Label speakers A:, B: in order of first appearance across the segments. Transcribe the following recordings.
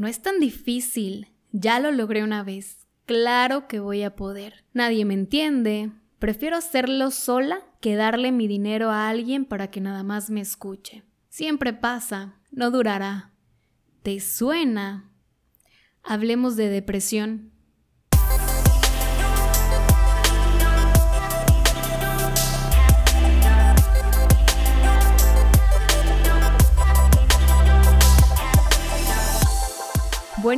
A: No es tan difícil. Ya lo logré una vez. Claro que voy a poder. Nadie me entiende. Prefiero hacerlo sola que darle mi dinero a alguien para que nada más me escuche. Siempre pasa, no durará. ¿Te suena? Hablemos de depresión.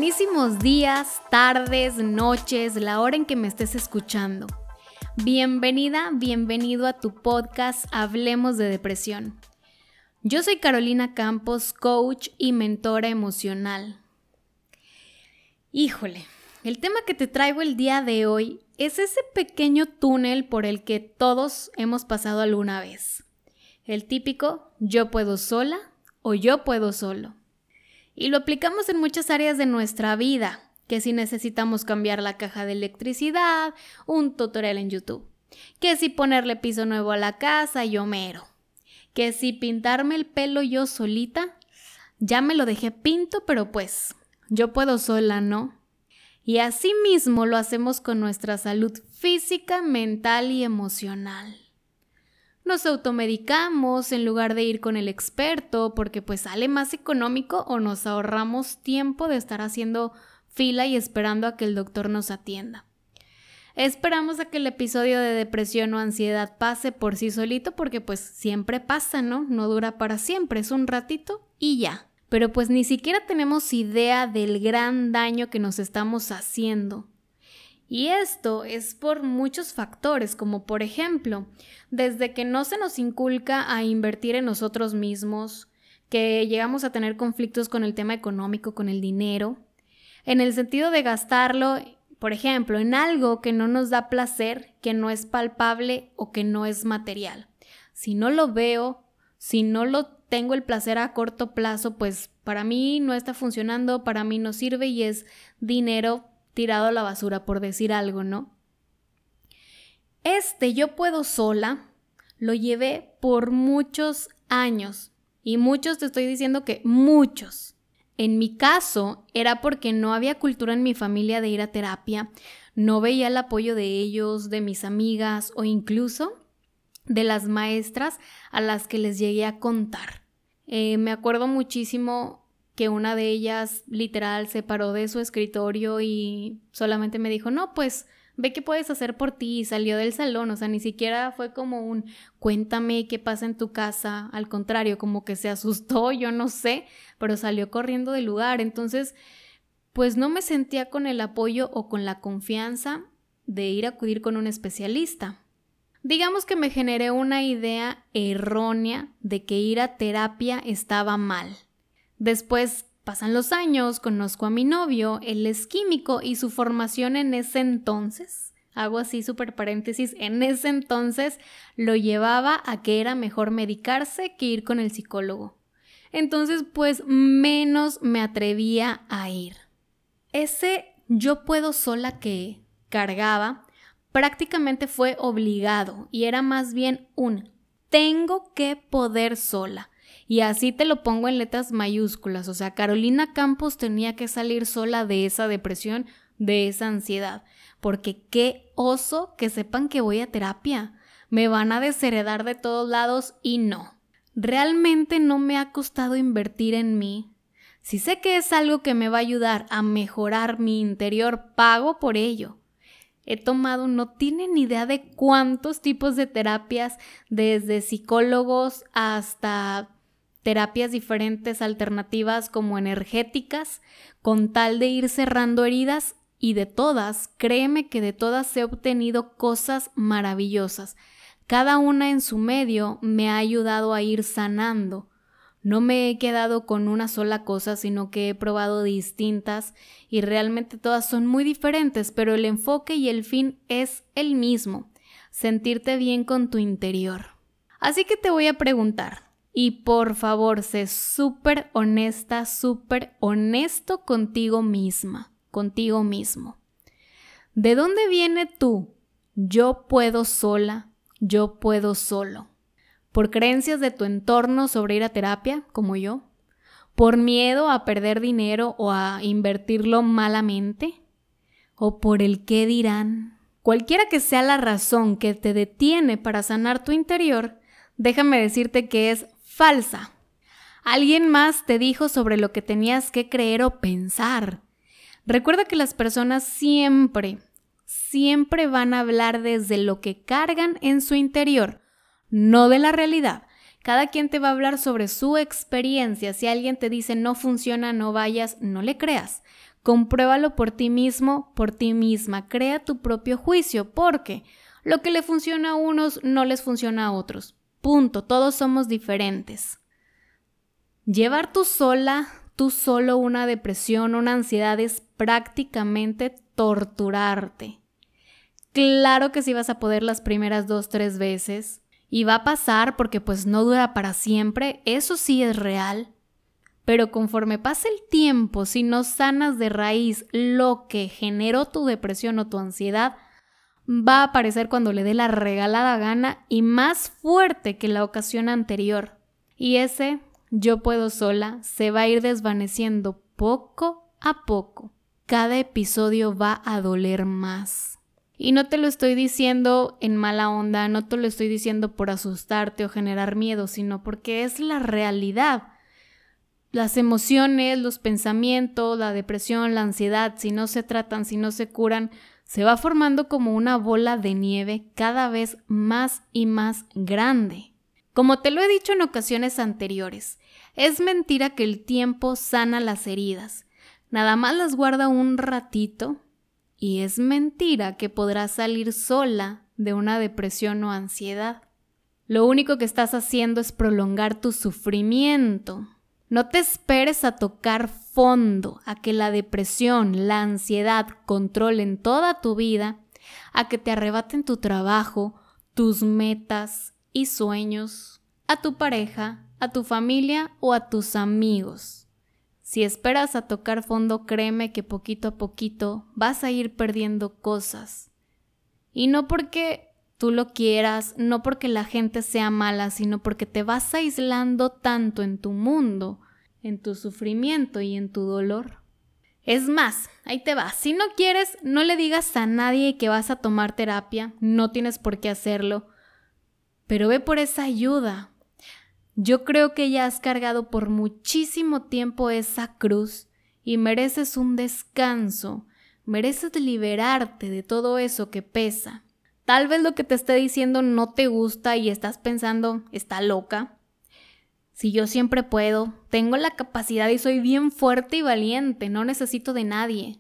A: Buenísimos días, tardes, noches, la hora en que me estés escuchando. Bienvenida, bienvenido a tu podcast Hablemos de Depresión. Yo soy Carolina Campos, coach y mentora emocional. Híjole, el tema que te traigo el día de hoy es ese pequeño túnel por el que todos hemos pasado alguna vez. El típico yo puedo sola o yo puedo solo. Y lo aplicamos en muchas áreas de nuestra vida, que si necesitamos cambiar la caja de electricidad, un tutorial en YouTube, que si ponerle piso nuevo a la casa, yo mero, que si pintarme el pelo yo solita, ya me lo dejé pinto, pero pues yo puedo sola, ¿no? Y así mismo lo hacemos con nuestra salud física, mental y emocional nos automedicamos en lugar de ir con el experto porque pues sale más económico o nos ahorramos tiempo de estar haciendo fila y esperando a que el doctor nos atienda. Esperamos a que el episodio de depresión o ansiedad pase por sí solito porque pues siempre pasa, ¿no? No dura para siempre, es un ratito y ya. Pero pues ni siquiera tenemos idea del gran daño que nos estamos haciendo y esto es por muchos factores, como por ejemplo, desde que no se nos inculca a invertir en nosotros mismos, que llegamos a tener conflictos con el tema económico, con el dinero, en el sentido de gastarlo, por ejemplo, en algo que no nos da placer, que no es palpable o que no es material. Si no lo veo, si no lo tengo el placer a corto plazo, pues para mí no está funcionando, para mí no sirve y es dinero tirado a la basura, por decir algo, ¿no? Este yo puedo sola lo llevé por muchos años. Y muchos te estoy diciendo que muchos. En mi caso era porque no había cultura en mi familia de ir a terapia, no veía el apoyo de ellos, de mis amigas o incluso de las maestras a las que les llegué a contar. Eh, me acuerdo muchísimo que una de ellas literal se paró de su escritorio y solamente me dijo, no, pues ve qué puedes hacer por ti y salió del salón, o sea, ni siquiera fue como un cuéntame qué pasa en tu casa, al contrario, como que se asustó, yo no sé, pero salió corriendo del lugar, entonces, pues no me sentía con el apoyo o con la confianza de ir a acudir con un especialista. Digamos que me generé una idea errónea de que ir a terapia estaba mal Después pasan los años, conozco a mi novio, él es químico y su formación en ese entonces, hago así súper paréntesis, en ese entonces lo llevaba a que era mejor medicarse que ir con el psicólogo. Entonces, pues menos me atrevía a ir. Ese yo puedo sola que cargaba prácticamente fue obligado y era más bien un tengo que poder sola. Y así te lo pongo en letras mayúsculas. O sea, Carolina Campos tenía que salir sola de esa depresión, de esa ansiedad. Porque qué oso que sepan que voy a terapia. Me van a desheredar de todos lados y no. Realmente no me ha costado invertir en mí. Si sé que es algo que me va a ayudar a mejorar mi interior, pago por ello. He tomado, no tienen idea de cuántos tipos de terapias, desde psicólogos hasta terapias diferentes alternativas como energéticas, con tal de ir cerrando heridas y de todas, créeme que de todas he obtenido cosas maravillosas. Cada una en su medio me ha ayudado a ir sanando. No me he quedado con una sola cosa, sino que he probado distintas y realmente todas son muy diferentes, pero el enfoque y el fin es el mismo, sentirte bien con tu interior. Así que te voy a preguntar, y por favor, sé súper honesta, súper honesto contigo misma, contigo mismo. ¿De dónde viene tú? Yo puedo sola, yo puedo solo. ¿Por creencias de tu entorno sobre ir a terapia, como yo? ¿Por miedo a perder dinero o a invertirlo malamente? ¿O por el qué dirán? Cualquiera que sea la razón que te detiene para sanar tu interior, déjame decirte que es falsa. Alguien más te dijo sobre lo que tenías que creer o pensar. Recuerda que las personas siempre, siempre van a hablar desde lo que cargan en su interior, no de la realidad. Cada quien te va a hablar sobre su experiencia. Si alguien te dice no funciona, no vayas, no le creas. Compruébalo por ti mismo, por ti misma. Crea tu propio juicio, porque lo que le funciona a unos no les funciona a otros. Punto. Todos somos diferentes. Llevar tú sola, tú solo una depresión, una ansiedad es prácticamente torturarte. Claro que sí vas a poder las primeras dos, tres veces, y va a pasar porque pues no dura para siempre, eso sí es real. Pero conforme pase el tiempo, si no sanas de raíz lo que generó tu depresión o tu ansiedad, va a aparecer cuando le dé la regalada gana y más fuerte que la ocasión anterior. Y ese yo puedo sola se va a ir desvaneciendo poco a poco. Cada episodio va a doler más. Y no te lo estoy diciendo en mala onda, no te lo estoy diciendo por asustarte o generar miedo, sino porque es la realidad. Las emociones, los pensamientos, la depresión, la ansiedad, si no se tratan, si no se curan, se va formando como una bola de nieve cada vez más y más grande. Como te lo he dicho en ocasiones anteriores, es mentira que el tiempo sana las heridas. Nada más las guarda un ratito y es mentira que podrás salir sola de una depresión o ansiedad. Lo único que estás haciendo es prolongar tu sufrimiento. No te esperes a tocar fondo, a que la depresión, la ansiedad controlen toda tu vida, a que te arrebaten tu trabajo, tus metas y sueños, a tu pareja, a tu familia o a tus amigos. Si esperas a tocar fondo, créeme que poquito a poquito vas a ir perdiendo cosas. Y no porque tú lo quieras, no porque la gente sea mala, sino porque te vas aislando tanto en tu mundo, en tu sufrimiento y en tu dolor. Es más, ahí te va, si no quieres, no le digas a nadie que vas a tomar terapia, no tienes por qué hacerlo, pero ve por esa ayuda, yo creo que ya has cargado por muchísimo tiempo esa cruz y mereces un descanso, mereces liberarte de todo eso que pesa. Tal vez lo que te esté diciendo no te gusta y estás pensando, está loca. Si yo siempre puedo, tengo la capacidad y soy bien fuerte y valiente, no necesito de nadie.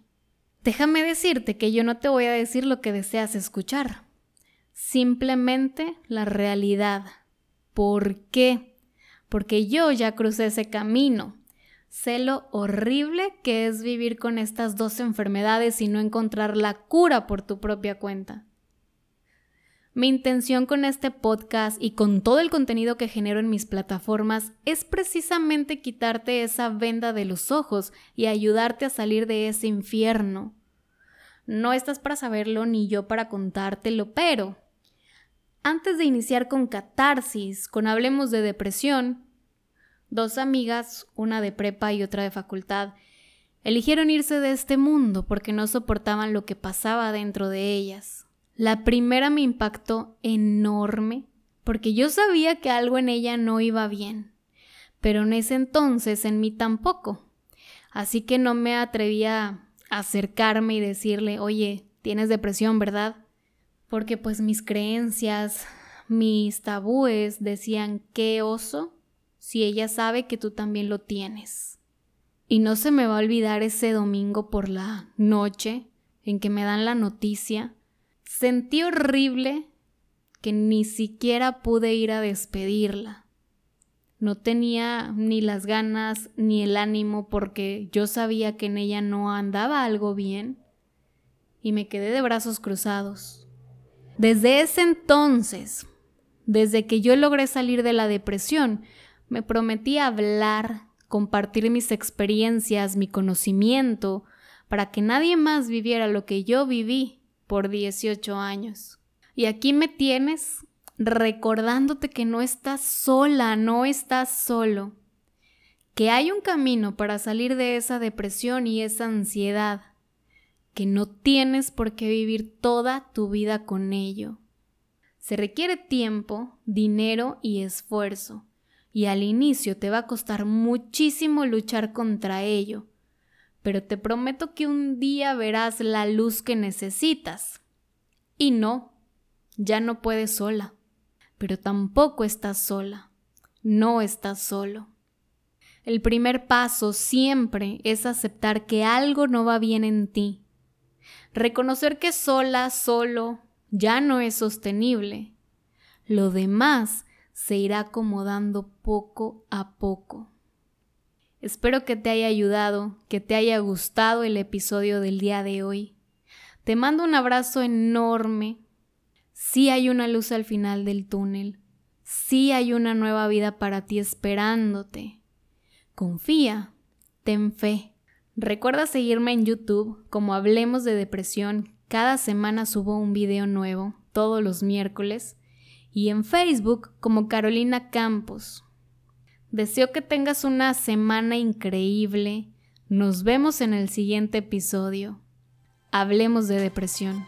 A: Déjame decirte que yo no te voy a decir lo que deseas escuchar, simplemente la realidad. ¿Por qué? porque yo ya crucé ese camino. Sé lo horrible que es vivir con estas dos enfermedades y no encontrar la cura por tu propia cuenta. Mi intención con este podcast y con todo el contenido que genero en mis plataformas es precisamente quitarte esa venda de los ojos y ayudarte a salir de ese infierno. No estás para saberlo ni yo para contártelo, pero antes de iniciar con catarsis, con Hablemos de depresión, dos amigas, una de prepa y otra de facultad, eligieron irse de este mundo porque no soportaban lo que pasaba dentro de ellas. La primera me impactó enorme porque yo sabía que algo en ella no iba bien, pero en ese entonces en mí tampoco. Así que no me atrevía a acercarme y decirle, oye, tienes depresión, ¿verdad? porque pues mis creencias, mis tabúes decían qué oso si ella sabe que tú también lo tienes. Y no se me va a olvidar ese domingo por la noche en que me dan la noticia. Sentí horrible que ni siquiera pude ir a despedirla. No tenía ni las ganas ni el ánimo porque yo sabía que en ella no andaba algo bien y me quedé de brazos cruzados. Desde ese entonces, desde que yo logré salir de la depresión, me prometí hablar, compartir mis experiencias, mi conocimiento, para que nadie más viviera lo que yo viví por 18 años. Y aquí me tienes recordándote que no estás sola, no estás solo, que hay un camino para salir de esa depresión y esa ansiedad, que no tienes por qué vivir toda tu vida con ello. Se requiere tiempo, dinero y esfuerzo, y al inicio te va a costar muchísimo luchar contra ello, pero te prometo que un día verás la luz que necesitas. Y no, ya no puedes sola, pero tampoco estás sola, no estás solo. El primer paso siempre es aceptar que algo no va bien en ti. Reconocer que sola, solo, ya no es sostenible. Lo demás se irá acomodando poco a poco. Espero que te haya ayudado, que te haya gustado el episodio del día de hoy. Te mando un abrazo enorme. Sí hay una luz al final del túnel. Sí hay una nueva vida para ti esperándote. Confía, ten fe. Recuerda seguirme en YouTube como Hablemos de Depresión. Cada semana subo un video nuevo, todos los miércoles. Y en Facebook como Carolina Campos. Deseo que tengas una semana increíble. Nos vemos en el siguiente episodio. Hablemos de depresión.